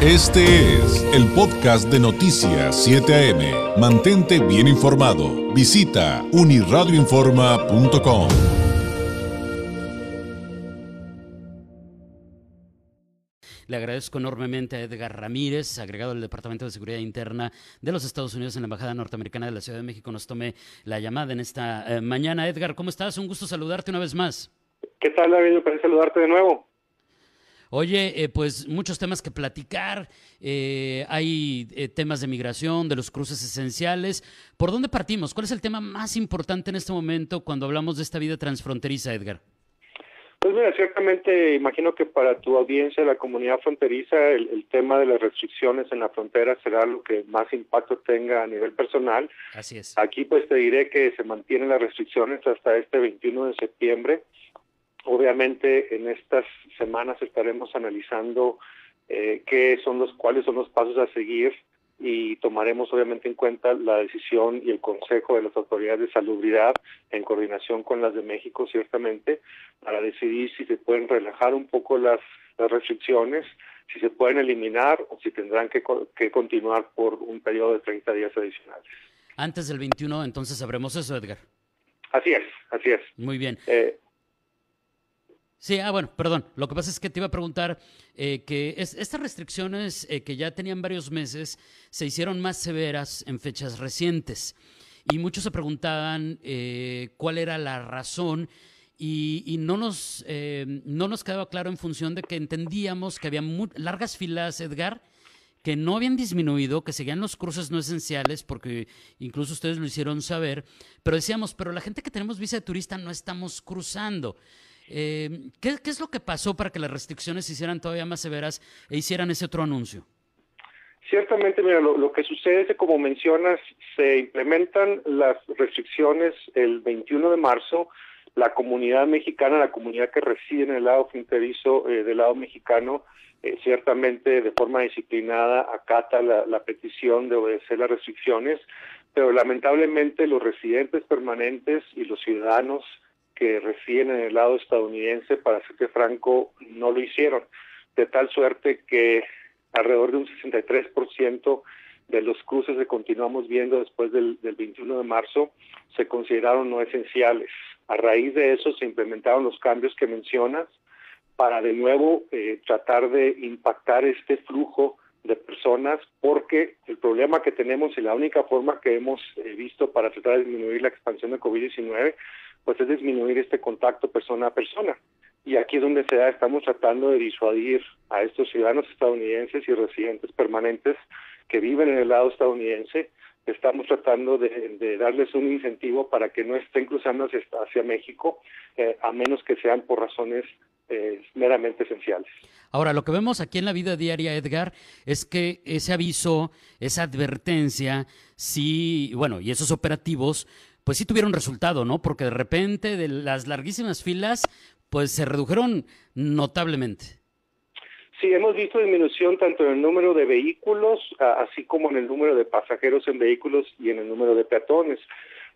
Este es el podcast de Noticias 7 AM. Mantente bien informado. Visita uniradioinforma.com. Le agradezco enormemente a Edgar Ramírez, agregado del Departamento de Seguridad Interna de los Estados Unidos en la Embajada Norteamericana de la Ciudad de México, nos tome la llamada en esta eh, mañana. Edgar, ¿cómo estás? Un gusto saludarte una vez más. ¿Qué tal, David? Me saludarte de nuevo. Oye, eh, pues muchos temas que platicar. Eh, hay eh, temas de migración, de los cruces esenciales. ¿Por dónde partimos? ¿Cuál es el tema más importante en este momento cuando hablamos de esta vida transfronteriza, Edgar? Pues mira, ciertamente imagino que para tu audiencia, la comunidad fronteriza, el, el, tema de las restricciones en la frontera será lo que más impacto tenga a nivel personal. Así es. Aquí pues te diré que se mantienen las restricciones hasta este 21 de septiembre. Obviamente en estas semanas estaremos analizando eh, qué son los cuáles son los pasos a seguir y tomaremos obviamente en cuenta la decisión y el consejo de las autoridades de salubridad en coordinación con las de México ciertamente para decidir si se pueden relajar un poco las, las restricciones, si se pueden eliminar o si tendrán que, que continuar por un periodo de 30 días adicionales. Antes del 21 entonces sabremos eso, Edgar. Así es, así es. Muy bien. Eh, Sí, ah, bueno, perdón. Lo que pasa es que te iba a preguntar eh, que es, estas restricciones eh, que ya tenían varios meses se hicieron más severas en fechas recientes. Y muchos se preguntaban eh, cuál era la razón y, y no, nos, no nos quedaba claro en función de que entendíamos que había largas filas, Edgar, que no habían disminuido, que seguían los cruces no esenciales, porque incluso ustedes lo hicieron saber, pero decíamos, pero la gente que tenemos visa de turista no estamos cruzando. Eh, ¿qué, ¿qué, es lo que pasó para que las restricciones se hicieran todavía más severas e hicieran ese otro anuncio? Ciertamente, mira, lo, lo, que sucede es que, como mencionas, se implementan las restricciones el 21 de marzo. La comunidad mexicana, la comunidad que reside en el lado fronterizo eh, del lado mexicano, eh, ciertamente de forma disciplinada acata la, la petición de obedecer las restricciones, pero lamentablemente los residentes permanentes y los ciudadanos que residen en el lado estadounidense, para serte franco, no lo hicieron, de tal suerte que alrededor de un 63% de los cruces que continuamos viendo después del, del 21 de marzo se consideraron no esenciales. A raíz de eso se implementaron los cambios que mencionas para de nuevo eh, tratar de impactar este flujo de personas porque el problema que tenemos y la única forma que hemos eh, visto para tratar de disminuir la expansión de COVID-19 pues es disminuir este contacto persona a persona. Y aquí es donde se da, estamos tratando de disuadir a estos ciudadanos estadounidenses y residentes permanentes que viven en el lado estadounidense, estamos tratando de, de darles un incentivo para que no estén cruzando hacia, hacia México, eh, a menos que sean por razones eh, meramente esenciales. Ahora, lo que vemos aquí en la vida diaria, Edgar, es que ese aviso, esa advertencia, sí, bueno, y esos operativos, pues sí tuvieron resultado, ¿no? Porque de repente de las larguísimas filas, pues se redujeron notablemente. Sí, hemos visto disminución tanto en el número de vehículos, así como en el número de pasajeros en vehículos y en el número de peatones.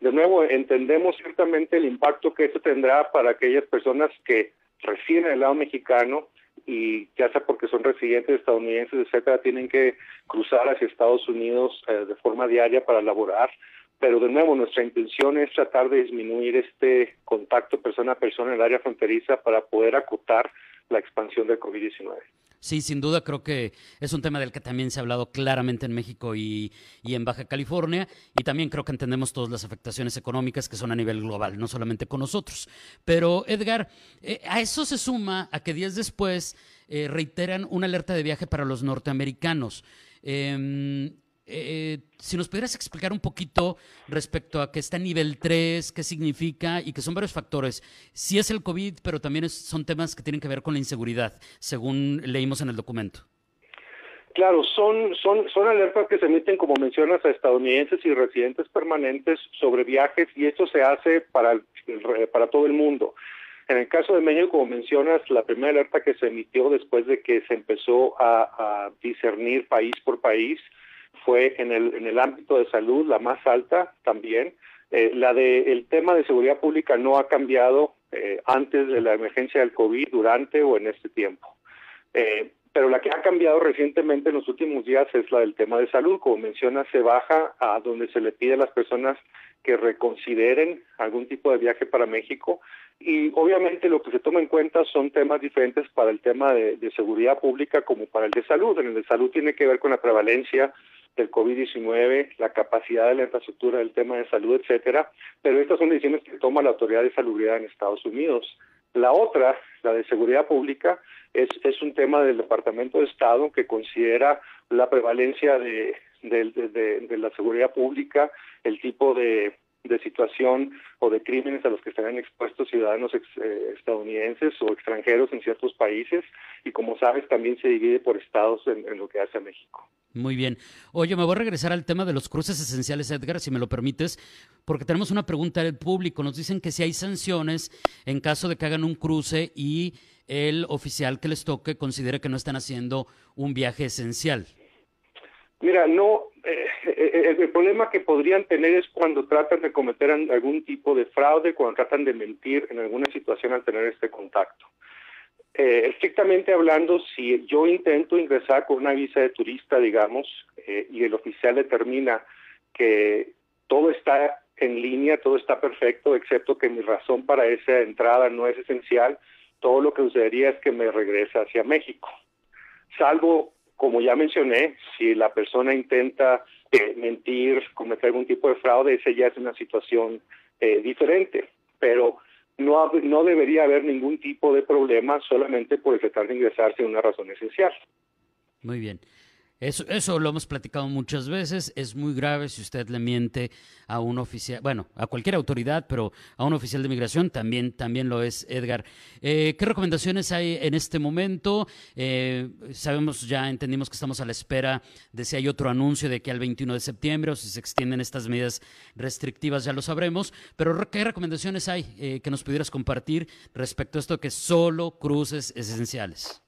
De nuevo, entendemos ciertamente el impacto que esto tendrá para aquellas personas que residen en el lado mexicano y ya sea porque son residentes estadounidenses, etcétera, tienen que cruzar hacia Estados Unidos eh, de forma diaria para laborar pero de nuevo nuestra intención es tratar de disminuir este contacto persona a persona en el área fronteriza para poder acotar la expansión del COVID-19. Sí, sin duda creo que es un tema del que también se ha hablado claramente en México y, y, en Baja California y también creo que entendemos todas las afectaciones económicas que son a nivel global, no solamente con nosotros. Pero Edgar, eh, a eso se suma a que días después eh, reiteran una alerta de viaje para los norteamericanos. Eh, eh, si nos pudieras explicar un poquito respecto a que está nivel 3, qué significa y que son varios factores. Sí es el COVID, pero también son temas que tienen que ver con la inseguridad, según leímos en el documento. Claro, son, son, son alertas que se emiten, como mencionas, a estadounidenses y residentes permanentes sobre viajes y esto se hace para, para todo el mundo. En el caso de México, como mencionas, la primera alerta que se emitió después de que se empezó a discernir país por país, fue en el, en el ámbito de salud la más alta también. Eh, la de el tema de seguridad pública no ha cambiado eh, antes de la emergencia del COVID, durante o en este tiempo. Eh, pero la que ha cambiado recientemente en los últimos días es la del tema de salud. Como menciona, se baja a donde se le pide a las personas que reconsideren algún tipo de viaje para México y obviamente lo que se toma en cuenta son temas diferentes para el tema de, de seguridad pública como para el de salud. En el de salud tiene que ver con la prevalencia del COVID-19, la capacidad de la infraestructura del tema de salud, etcétera, pero estas son decisiones que toma la Autoridad de Salubridad en Estados Unidos. La otra, la de seguridad pública, es, es un tema del Departamento de Estado que considera la prevalencia de, de, la seguridad pública, el tipo de, situación o de crímenes a los que estarían expuestos ciudadanos eh, estadounidenses o extranjeros en ciertos países y como sabes también se divide por estados en, en, lo que hace a México. Muy bien. Oye, me voy a regresar al tema de los cruces esenciales, Edgar, si me lo permites, porque tenemos una pregunta del público. Nos dicen que si hay sanciones en caso de que hagan un cruce y el oficial que les toque considere que no están haciendo un viaje esencial. Mira, no, eh, eh, el problema que podrían tener es cuando tratan de cometer algún tipo de fraude, cuando tratan de mentir en alguna situación al tener este contacto. Eh, estrictamente hablando, si yo intento ingresar con una visa de turista, digamos, eh, y el oficial determina que todo está en línea, todo está perfecto, excepto que mi razón para esa entrada no es esencial, todo lo que sucedería es que me regresa hacia México. Salvo como ya mencioné, si la persona intenta eh, mentir, cometer algún tipo de fraude, esa ya es una situación eh, diferente. Pero no, no debería haber ningún tipo de problema solamente por tratar de ingresarse una razón esencial. Muy bien. Eso, eso lo hemos platicado muchas veces. Es muy grave si usted le miente a un oficial, bueno, a cualquier autoridad, pero a un oficial de migración también, también lo es, Edgar. Eh, ¿Qué recomendaciones hay en este momento? Eh, sabemos, ya entendimos que estamos a la espera de si hay otro anuncio de que al 21 de septiembre o si se extienden estas medidas restrictivas, ya lo sabremos. Pero ¿qué recomendaciones hay eh, que nos pudieras compartir respecto a esto que solo cruces esenciales?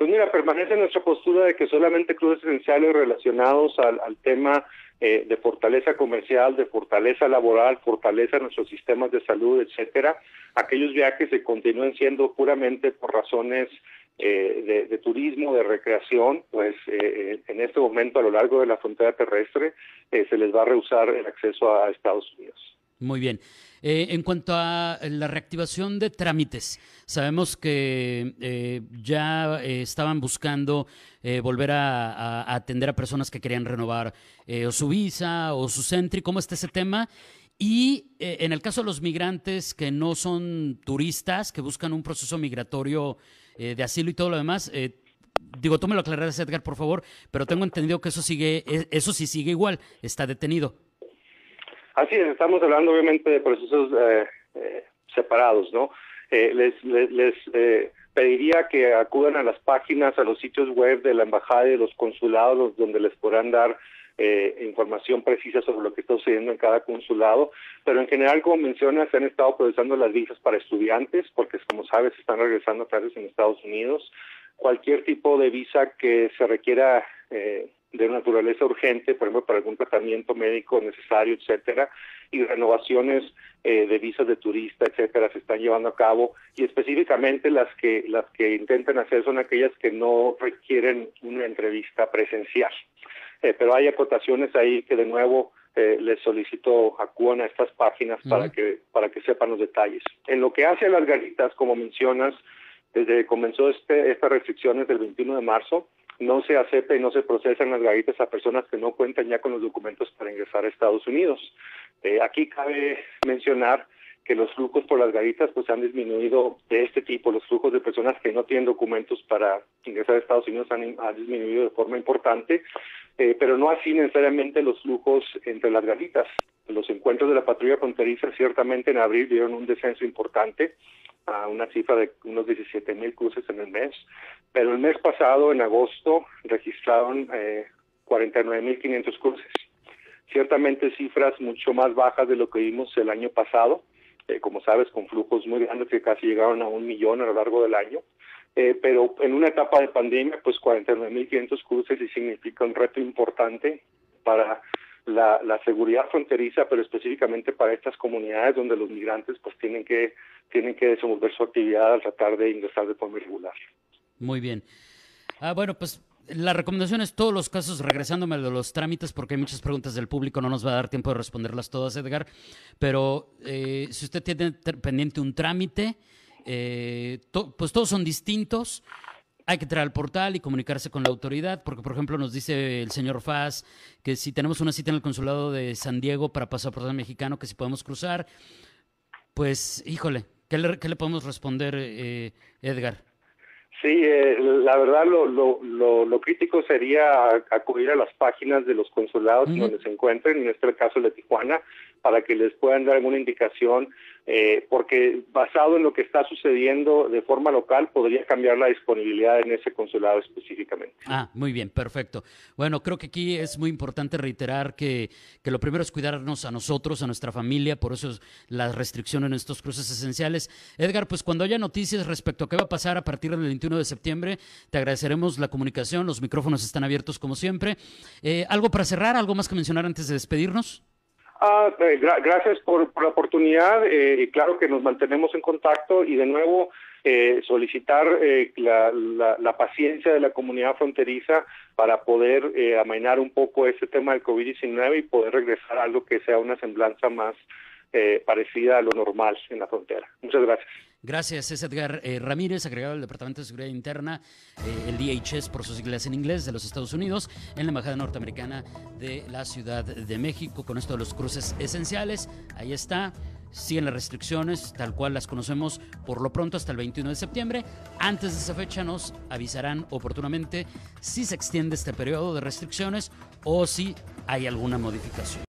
Pues mira, permanece nuestra postura de que solamente cruces esenciales relacionados al, tema eh, de fortaleza comercial, de fortaleza laboral, fortaleza en nuestros sistemas de salud, etcétera, aquellos viajes se continúen siendo puramente por razones eh, de, de, turismo, de recreación, pues eh, en este momento a lo largo de la frontera terrestre eh, se les va a rehusar el acceso a Estados Unidos. Muy bien. Eh, en cuanto a la reactivación de trámites, sabemos que eh, ya eh, estaban buscando volver a, atender a personas que querían renovar o su visa o su Sentry. ¿Cómo está ese tema? Y en el caso de los migrantes que no son turistas, que buscan un proceso migratorio de asilo y todo lo demás, digo, tú me lo aclararás, Edgar, por favor, pero tengo entendido que eso sigue, eso sí sigue igual, está detenido. Así es, estamos hablando obviamente de procesos eh, eh, separados, ¿no? Eh, les les, les eh, pediría que acudan a las páginas, a los sitios web de la embajada y de los consulados, donde les podrán dar eh, información precisa sobre lo que está sucediendo en cada consulado, pero en general, como mencionas, se han estado procesando las visas para estudiantes, porque como sabes, están regresando a clases en Estados Unidos. Cualquier tipo de visa que se requiera eh, de naturaleza urgente, por ejemplo, para algún tratamiento médico necesario, etcétera, y renovaciones eh, de visas de turista, etcétera, se están llevando a cabo y específicamente las que las que intentan hacer son aquellas que no requieren una entrevista presencial. Eh, pero hay acotaciones ahí que de nuevo eh, les solicito acudan a estas páginas uh -huh. para que para que sepan los detalles. En lo que hace a las garitas, como mencionas, desde que comenzó este, estas restricciones del 21 de marzo, no se acepta y no se procesan las garitas a personas que no cuentan ya con los documentos para ingresar a Estados Unidos. Eh, aquí cabe mencionar que los flujos por las garitas pues han disminuido de este tipo, los flujos de personas que no tienen documentos para ingresar a Estados Unidos han, han disminuido de forma importante, eh, pero no así necesariamente los flujos entre las garitas. Los encuentros de la patrulla fronteriza ciertamente en abril dieron un descenso importante, a una cifra de unos 17 mil cruces en el mes, pero el mes pasado, en agosto, registraron eh, 49.500 cruces. Ciertamente cifras mucho más bajas de lo que vimos el año pasado, eh, como sabes, con flujos muy grandes que casi llegaron a un millón a lo largo del año. Eh, pero en una etapa de pandemia, pues 49.500 cruces y significa un reto importante para la, la, seguridad fronteriza, pero específicamente para estas comunidades donde los migrantes pues tienen que tienen que desenvolver su actividad al tratar de ingresar de forma irregular. Muy bien. Ah, bueno, pues la recomendación es todos los casos, regresándome de los trámites, porque hay muchas preguntas del público, no nos va a dar tiempo de responderlas todas, Edgar, pero eh, si usted tiene pendiente un trámite, eh, pues todos son distintos. Hay que entrar al portal y comunicarse con la autoridad, porque por ejemplo nos dice el señor Faz que si tenemos una cita en el consulado de San Diego para pasaporte mexicano, que si podemos cruzar, pues híjole, ¿qué le, qué le podemos responder, eh, Edgar? Sí, eh, la verdad lo, lo, lo, crítico sería acudir a las páginas de los consulados donde se encuentren, en este caso de Tijuana, para que les puedan dar alguna indicación, eh, porque basado en lo que está sucediendo de forma local, podría cambiar la disponibilidad en ese consulado específicamente. Ah, muy bien, perfecto. Bueno, creo que aquí es muy importante reiterar que, que lo primero es cuidarnos a nosotros, a nuestra familia, por eso es la restricción en estos cruces esenciales. Edgar, pues cuando haya noticias respecto a qué va a pasar a partir del 21 de septiembre, te agradeceremos la comunicación, los micrófonos están abiertos como siempre. Eh, ¿Algo para cerrar, algo más que mencionar antes de despedirnos? Ah, eh, gracias por, la oportunidad eh, claro que nos mantenemos en contacto y de nuevo eh, solicitar la, paciencia de la comunidad fronteriza para poder amainar un poco ese tema del COVID-19 y poder regresar a algo que sea una semblanza más parecida a lo normal en la frontera. Muchas gracias. Gracias, es Edgar eh, Ramírez, agregado del Departamento de Seguridad Interna, eh, el DHS por sus siglas en inglés, de los Estados Unidos, en la Embajada Norteamericana de la Ciudad de México, con esto de los cruces esenciales. Ahí está. Siguen las restricciones tal cual las conocemos por lo pronto hasta el 21 de septiembre. Antes de esa fecha nos avisarán oportunamente si se extiende este periodo de restricciones o si hay alguna modificación.